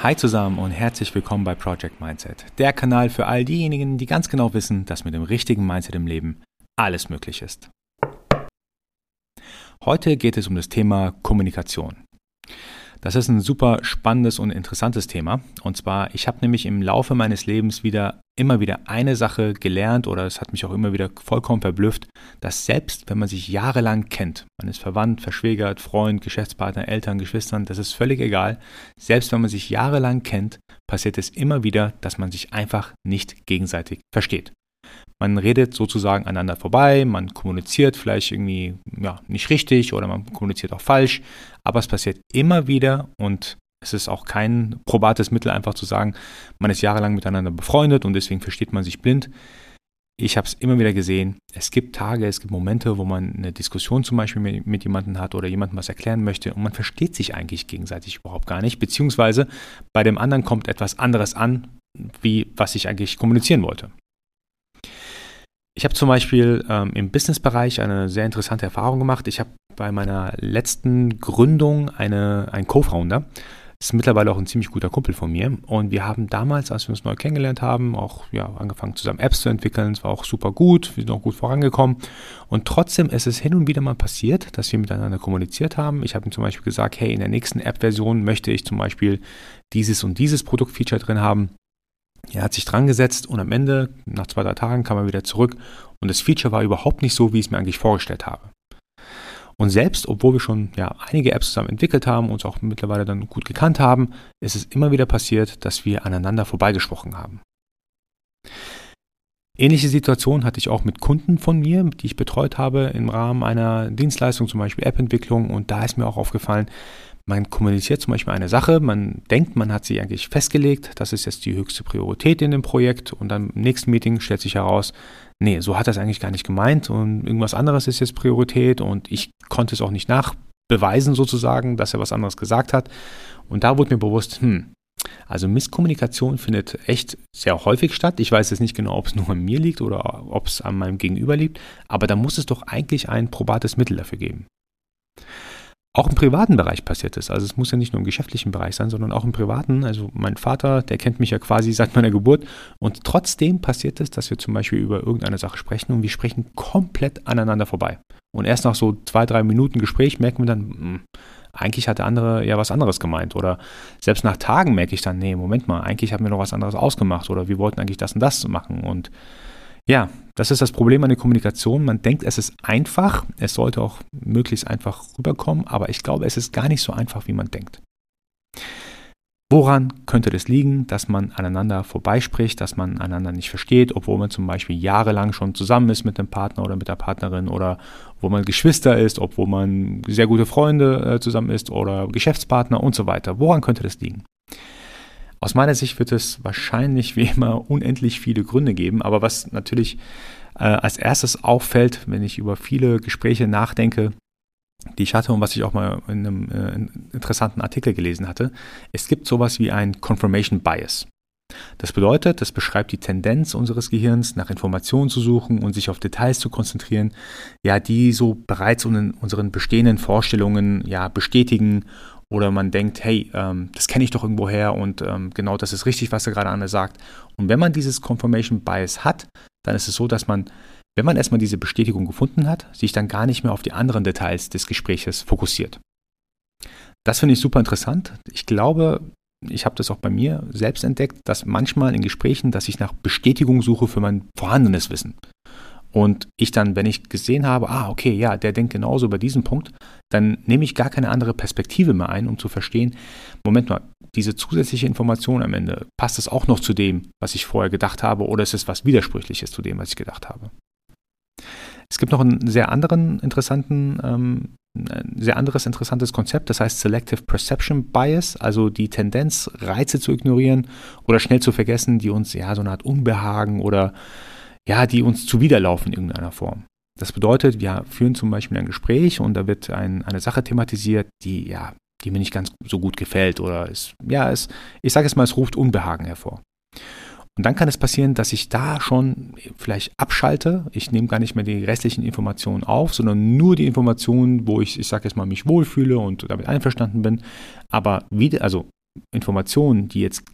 Hi zusammen und herzlich willkommen bei Project Mindset, der Kanal für all diejenigen, die ganz genau wissen, dass mit dem richtigen Mindset im Leben alles möglich ist. Heute geht es um das Thema Kommunikation. Das ist ein super spannendes und interessantes Thema. Und zwar, ich habe nämlich im Laufe meines Lebens wieder immer wieder eine Sache gelernt oder es hat mich auch immer wieder vollkommen verblüfft, dass selbst wenn man sich jahrelang kennt, man ist verwandt, verschwägert, Freund, Geschäftspartner, Eltern, Geschwistern, das ist völlig egal, selbst wenn man sich jahrelang kennt, passiert es immer wieder, dass man sich einfach nicht gegenseitig versteht. Man redet sozusagen aneinander vorbei, man kommuniziert vielleicht irgendwie ja, nicht richtig oder man kommuniziert auch falsch, aber es passiert immer wieder und es ist auch kein probates Mittel, einfach zu sagen, man ist jahrelang miteinander befreundet und deswegen versteht man sich blind. Ich habe es immer wieder gesehen. Es gibt Tage, es gibt Momente, wo man eine Diskussion zum Beispiel mit, mit jemandem hat oder jemandem was erklären möchte und man versteht sich eigentlich gegenseitig überhaupt gar nicht, beziehungsweise bei dem anderen kommt etwas anderes an, wie was ich eigentlich kommunizieren wollte. Ich habe zum Beispiel ähm, im Businessbereich eine sehr interessante Erfahrung gemacht. Ich habe bei meiner letzten Gründung eine, einen Co-Founder. Ist mittlerweile auch ein ziemlich guter Kumpel von mir. Und wir haben damals, als wir uns neu kennengelernt haben, auch ja, angefangen zusammen Apps zu entwickeln. Es war auch super gut. Wir sind auch gut vorangekommen. Und trotzdem ist es hin und wieder mal passiert, dass wir miteinander kommuniziert haben. Ich habe ihm zum Beispiel gesagt, hey, in der nächsten App-Version möchte ich zum Beispiel dieses und dieses Produktfeature drin haben. Er hat sich dran gesetzt und am Ende, nach zwei, drei Tagen, kam er wieder zurück und das Feature war überhaupt nicht so, wie ich es mir eigentlich vorgestellt habe. Und selbst, obwohl wir schon ja, einige Apps zusammen entwickelt haben, uns auch mittlerweile dann gut gekannt haben, ist es immer wieder passiert, dass wir aneinander vorbeigesprochen haben. Ähnliche Situation hatte ich auch mit Kunden von mir, die ich betreut habe im Rahmen einer Dienstleistung, zum Beispiel App-Entwicklung. Und da ist mir auch aufgefallen, man kommuniziert zum Beispiel eine Sache, man denkt, man hat sie eigentlich festgelegt, das ist jetzt die höchste Priorität in dem Projekt und dann im nächsten Meeting stellt sich heraus, nee, so hat das eigentlich gar nicht gemeint und irgendwas anderes ist jetzt Priorität und ich konnte es auch nicht nachbeweisen sozusagen, dass er was anderes gesagt hat. Und da wurde mir bewusst, hm, also Misskommunikation findet echt sehr häufig statt. Ich weiß jetzt nicht genau, ob es nur an mir liegt oder ob es an meinem Gegenüber liegt, aber da muss es doch eigentlich ein probates Mittel dafür geben. Auch im privaten Bereich passiert es. Also es muss ja nicht nur im geschäftlichen Bereich sein, sondern auch im privaten. Also mein Vater, der kennt mich ja quasi seit meiner Geburt. Und trotzdem passiert es, dass wir zum Beispiel über irgendeine Sache sprechen und wir sprechen komplett aneinander vorbei. Und erst nach so zwei, drei Minuten Gespräch merken wir dann, mh, hm, eigentlich hat der andere ja was anderes gemeint. Oder selbst nach Tagen merke ich dann, nee, Moment mal, eigentlich haben wir noch was anderes ausgemacht. Oder wir wollten eigentlich das und das machen. Und ja, das ist das Problem an der Kommunikation. Man denkt, es ist einfach. Es sollte auch möglichst einfach rüberkommen, aber ich glaube, es ist gar nicht so einfach, wie man denkt. Woran könnte das liegen, dass man aneinander vorbeispricht, dass man einander nicht versteht, obwohl man zum Beispiel jahrelang schon zusammen ist mit dem Partner oder mit der Partnerin oder wo man Geschwister ist, obwohl man sehr gute Freunde äh, zusammen ist oder Geschäftspartner und so weiter. Woran könnte das liegen? Aus meiner Sicht wird es wahrscheinlich wie immer unendlich viele Gründe geben, aber was natürlich äh, als erstes auffällt, wenn ich über viele Gespräche nachdenke, die ich hatte und was ich auch mal in einem äh, interessanten Artikel gelesen hatte, es gibt sowas wie ein Confirmation Bias. Das bedeutet, das beschreibt die Tendenz unseres Gehirns, nach Informationen zu suchen und sich auf Details zu konzentrieren, ja, die so bereits unseren bestehenden Vorstellungen ja bestätigen oder man denkt, hey, ähm, das kenne ich doch irgendwo her und ähm, genau das ist richtig, was er gerade Anne sagt. Und wenn man dieses Confirmation Bias hat, dann ist es so, dass man, wenn man erstmal diese Bestätigung gefunden hat, sich dann gar nicht mehr auf die anderen Details des Gespräches fokussiert. Das finde ich super interessant. Ich glaube, ich habe das auch bei mir selbst entdeckt, dass manchmal in Gesprächen, dass ich nach Bestätigung suche für mein vorhandenes Wissen. Und ich dann, wenn ich gesehen habe, ah, okay, ja, der denkt genauso über diesen Punkt, dann nehme ich gar keine andere Perspektive mehr ein, um zu verstehen, Moment mal, diese zusätzliche Information am Ende, passt es auch noch zu dem, was ich vorher gedacht habe, oder ist es was Widersprüchliches zu dem, was ich gedacht habe? Es gibt noch einen sehr anderen interessanten, ähm, ein sehr anderes interessantes Konzept, das heißt Selective Perception Bias, also die Tendenz, Reize zu ignorieren oder schnell zu vergessen, die uns ja so eine Art Unbehagen oder ja, die uns zuwiderlaufen in irgendeiner Form. Das bedeutet, wir führen zum Beispiel ein Gespräch und da wird ein, eine Sache thematisiert, die ja, die mir nicht ganz so gut gefällt oder es, ja, es, ich sage es mal, es ruft Unbehagen hervor. Und dann kann es passieren, dass ich da schon vielleicht abschalte. Ich nehme gar nicht mehr die restlichen Informationen auf, sondern nur die Informationen, wo ich, ich sage jetzt mal, mich wohlfühle und damit einverstanden bin. Aber wieder, also Informationen, die jetzt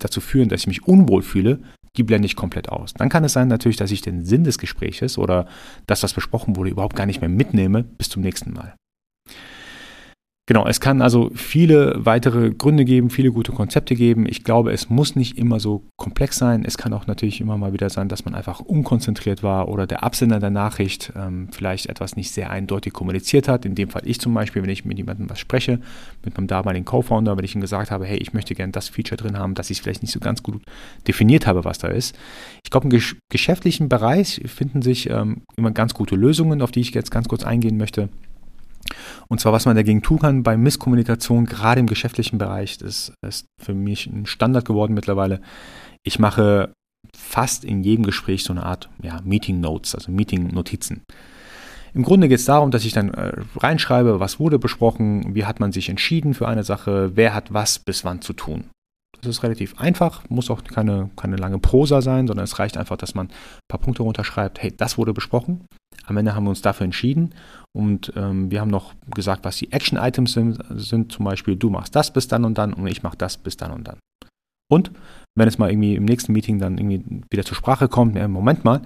dazu führen, dass ich mich unwohl fühle, die blende ich komplett aus. Dann kann es sein natürlich, dass ich den Sinn des Gespräches oder das, was besprochen wurde, überhaupt gar nicht mehr mitnehme bis zum nächsten Mal. Genau, es kann also viele weitere Gründe geben, viele gute Konzepte geben. Ich glaube, es muss nicht immer so komplex sein. Es kann auch natürlich immer mal wieder sein, dass man einfach unkonzentriert war oder der Absender der Nachricht ähm, vielleicht etwas nicht sehr eindeutig kommuniziert hat. In dem Fall ich zum Beispiel, wenn ich mit jemandem was spreche, mit meinem damaligen Co-Founder, wenn ich ihm gesagt habe, hey, ich möchte gerne das Feature drin haben, dass ich vielleicht nicht so ganz gut definiert habe, was da ist. Ich glaube, im gesch geschäftlichen Bereich finden sich ähm, immer ganz gute Lösungen, auf die ich jetzt ganz kurz eingehen möchte. Und zwar, was man dagegen tun kann bei Misskommunikation, gerade im geschäftlichen Bereich, das ist für mich ein Standard geworden mittlerweile. Ich mache fast in jedem Gespräch so eine Art ja, Meeting Notes, also Meeting Notizen. Im Grunde geht es darum, dass ich dann äh, reinschreibe, was wurde besprochen, wie hat man sich entschieden für eine Sache, wer hat was bis wann zu tun. Das ist relativ einfach, muss auch keine, keine lange Prosa sein, sondern es reicht einfach, dass man ein paar Punkte runterschreibt, hey, das wurde besprochen. Am Ende haben wir uns dafür entschieden und ähm, wir haben noch gesagt, was die Action-Items sind, sind. Zum Beispiel, du machst das bis dann und dann und ich mache das bis dann und dann. Und wenn es mal irgendwie im nächsten Meeting dann irgendwie wieder zur Sprache kommt, ja, Moment mal,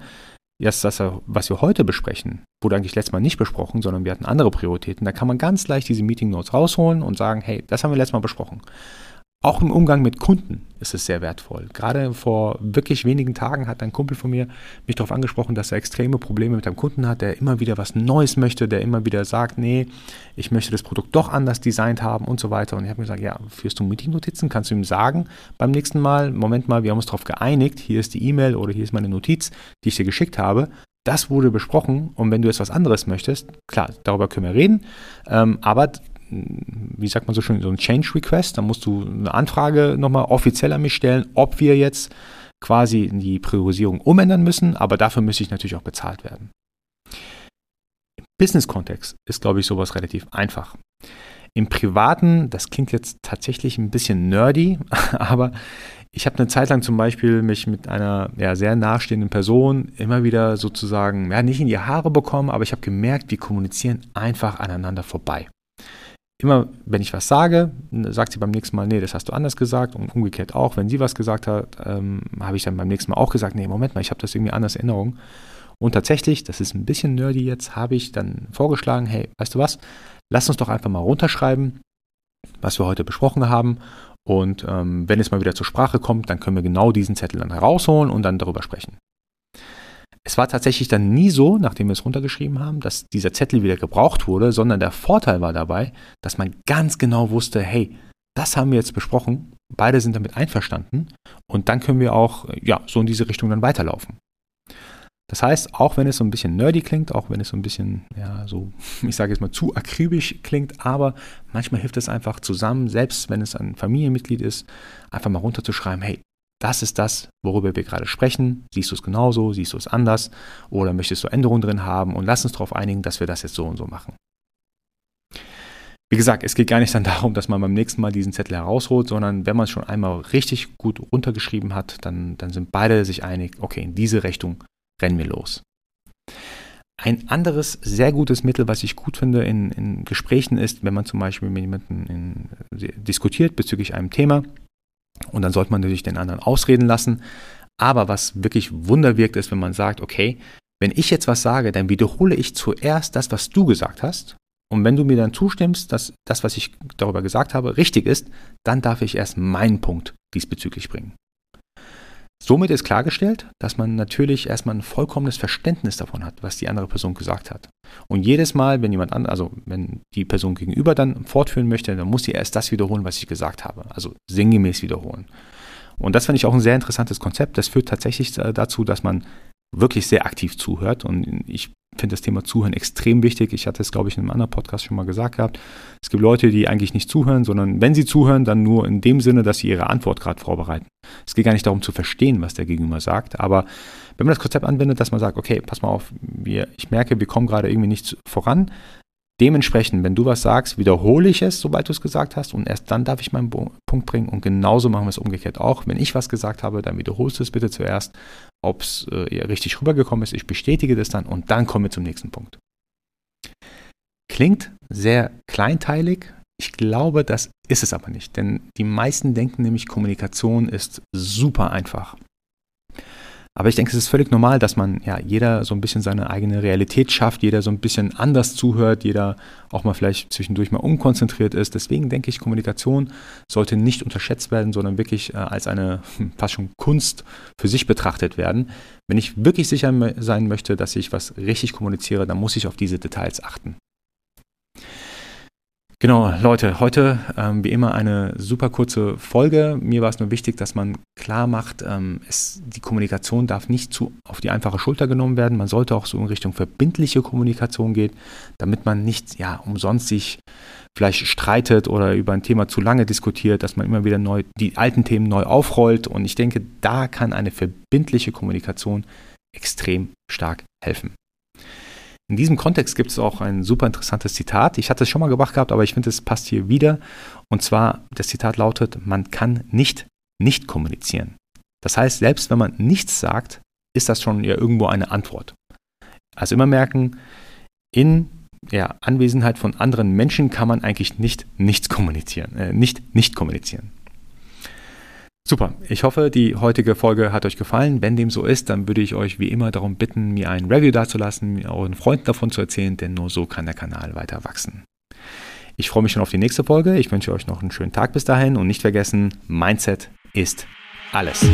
jetzt das, was wir heute besprechen, wurde eigentlich letztes Mal nicht besprochen, sondern wir hatten andere Prioritäten. Da kann man ganz leicht diese Meeting Notes rausholen und sagen, hey, das haben wir letztes Mal besprochen. Auch im Umgang mit Kunden ist es sehr wertvoll. Gerade vor wirklich wenigen Tagen hat ein Kumpel von mir mich darauf angesprochen, dass er extreme Probleme mit einem Kunden hat, der immer wieder was Neues möchte, der immer wieder sagt, nee, ich möchte das Produkt doch anders designt haben und so weiter. Und ich habe mir gesagt, ja, führst du Meeting-Notizen? Kannst du ihm sagen beim nächsten Mal, Moment mal, wir haben uns darauf geeinigt, hier ist die E-Mail oder hier ist meine Notiz, die ich dir geschickt habe. Das wurde besprochen und wenn du jetzt was anderes möchtest, klar, darüber können wir reden, ähm, aber wie sagt man so schön, so ein Change Request. Da musst du eine Anfrage nochmal offiziell an mich stellen, ob wir jetzt quasi die Priorisierung umändern müssen, aber dafür müsste ich natürlich auch bezahlt werden. Im Business-Kontext ist, glaube ich, sowas relativ einfach. Im Privaten, das klingt jetzt tatsächlich ein bisschen nerdy, aber ich habe eine Zeit lang zum Beispiel mich mit einer ja, sehr nahestehenden Person immer wieder sozusagen, ja, nicht in die Haare bekommen, aber ich habe gemerkt, wir kommunizieren einfach aneinander vorbei immer, wenn ich was sage, sagt sie beim nächsten Mal, nee, das hast du anders gesagt und umgekehrt auch. Wenn sie was gesagt hat, ähm, habe ich dann beim nächsten Mal auch gesagt, nee, Moment mal, ich habe das irgendwie anders in Erinnerung. Und tatsächlich, das ist ein bisschen nerdy jetzt, habe ich dann vorgeschlagen, hey, weißt du was, lass uns doch einfach mal runterschreiben, was wir heute besprochen haben. Und ähm, wenn es mal wieder zur Sprache kommt, dann können wir genau diesen Zettel dann herausholen und dann darüber sprechen. Es war tatsächlich dann nie so, nachdem wir es runtergeschrieben haben, dass dieser Zettel wieder gebraucht wurde, sondern der Vorteil war dabei, dass man ganz genau wusste, hey, das haben wir jetzt besprochen, beide sind damit einverstanden und dann können wir auch ja, so in diese Richtung dann weiterlaufen. Das heißt, auch wenn es so ein bisschen nerdy klingt, auch wenn es so ein bisschen, ja, so, ich sage jetzt mal, zu akribisch klingt, aber manchmal hilft es einfach zusammen, selbst wenn es ein Familienmitglied ist, einfach mal runterzuschreiben, hey, das ist das, worüber wir gerade sprechen. Siehst du es genauso, siehst du es anders oder möchtest du Änderungen drin haben und lass uns darauf einigen, dass wir das jetzt so und so machen. Wie gesagt, es geht gar nicht dann darum, dass man beim nächsten Mal diesen Zettel herausholt, sondern wenn man es schon einmal richtig gut runtergeschrieben hat, dann, dann sind beide sich einig, okay, in diese Richtung rennen wir los. Ein anderes sehr gutes Mittel, was ich gut finde in, in Gesprächen ist, wenn man zum Beispiel mit jemandem in, diskutiert bezüglich einem Thema, und dann sollte man natürlich den anderen ausreden lassen. Aber was wirklich Wunder wirkt, ist, wenn man sagt, okay, wenn ich jetzt was sage, dann wiederhole ich zuerst das, was du gesagt hast. Und wenn du mir dann zustimmst, dass das, was ich darüber gesagt habe, richtig ist, dann darf ich erst meinen Punkt diesbezüglich bringen. Somit ist klargestellt, dass man natürlich erstmal ein vollkommenes Verständnis davon hat, was die andere Person gesagt hat. Und jedes Mal, wenn jemand an, also wenn die Person gegenüber dann fortführen möchte, dann muss sie erst das wiederholen, was ich gesagt habe. Also sinngemäß wiederholen. Und das finde ich auch ein sehr interessantes Konzept. Das führt tatsächlich dazu, dass man wirklich sehr aktiv zuhört. Und ich finde das Thema Zuhören extrem wichtig. Ich hatte es, glaube ich, in einem anderen Podcast schon mal gesagt gehabt. Es gibt Leute, die eigentlich nicht zuhören, sondern wenn sie zuhören, dann nur in dem Sinne, dass sie ihre Antwort gerade vorbereiten. Es geht gar nicht darum zu verstehen, was der Gegenüber sagt, aber wenn man das Konzept anwendet, dass man sagt, okay, pass mal auf, wir, ich merke, wir kommen gerade irgendwie nicht voran. Dementsprechend, wenn du was sagst, wiederhole ich es, sobald du es gesagt hast, und erst dann darf ich meinen Punkt bringen. Und genauso machen wir es umgekehrt auch. Wenn ich was gesagt habe, dann wiederholst du es bitte zuerst ob es äh, richtig rübergekommen ist. Ich bestätige das dann und dann kommen wir zum nächsten Punkt. Klingt sehr kleinteilig, Ich glaube, das ist es aber nicht, denn die meisten denken nämlich, Kommunikation ist super einfach. Aber ich denke, es ist völlig normal, dass man ja jeder so ein bisschen seine eigene Realität schafft, jeder so ein bisschen anders zuhört, jeder auch mal vielleicht zwischendurch mal unkonzentriert ist. Deswegen denke ich, Kommunikation sollte nicht unterschätzt werden, sondern wirklich äh, als eine hm, fast schon Kunst für sich betrachtet werden. Wenn ich wirklich sicher sein möchte, dass ich was richtig kommuniziere, dann muss ich auf diese Details achten. Genau, Leute, heute ähm, wie immer eine super kurze Folge. Mir war es nur wichtig, dass man klar macht, ähm, es, die Kommunikation darf nicht zu auf die einfache Schulter genommen werden. Man sollte auch so in Richtung verbindliche Kommunikation gehen, damit man nicht ja umsonst sich vielleicht streitet oder über ein Thema zu lange diskutiert, dass man immer wieder neu die alten Themen neu aufrollt. Und ich denke, da kann eine verbindliche Kommunikation extrem stark helfen. In diesem Kontext gibt es auch ein super interessantes Zitat. Ich hatte es schon mal gebracht gehabt, aber ich finde, es passt hier wieder. Und zwar, das Zitat lautet, man kann nicht nicht kommunizieren. Das heißt, selbst wenn man nichts sagt, ist das schon ja irgendwo eine Antwort. Also immer merken, in ja, Anwesenheit von anderen Menschen kann man eigentlich nicht nichts kommunizieren, äh, nicht nicht kommunizieren. Super, ich hoffe, die heutige Folge hat euch gefallen. Wenn dem so ist, dann würde ich euch wie immer darum bitten, mir ein Review dazulassen, euren Freunden davon zu erzählen, denn nur so kann der Kanal weiter wachsen. Ich freue mich schon auf die nächste Folge. Ich wünsche euch noch einen schönen Tag bis dahin und nicht vergessen, Mindset ist alles.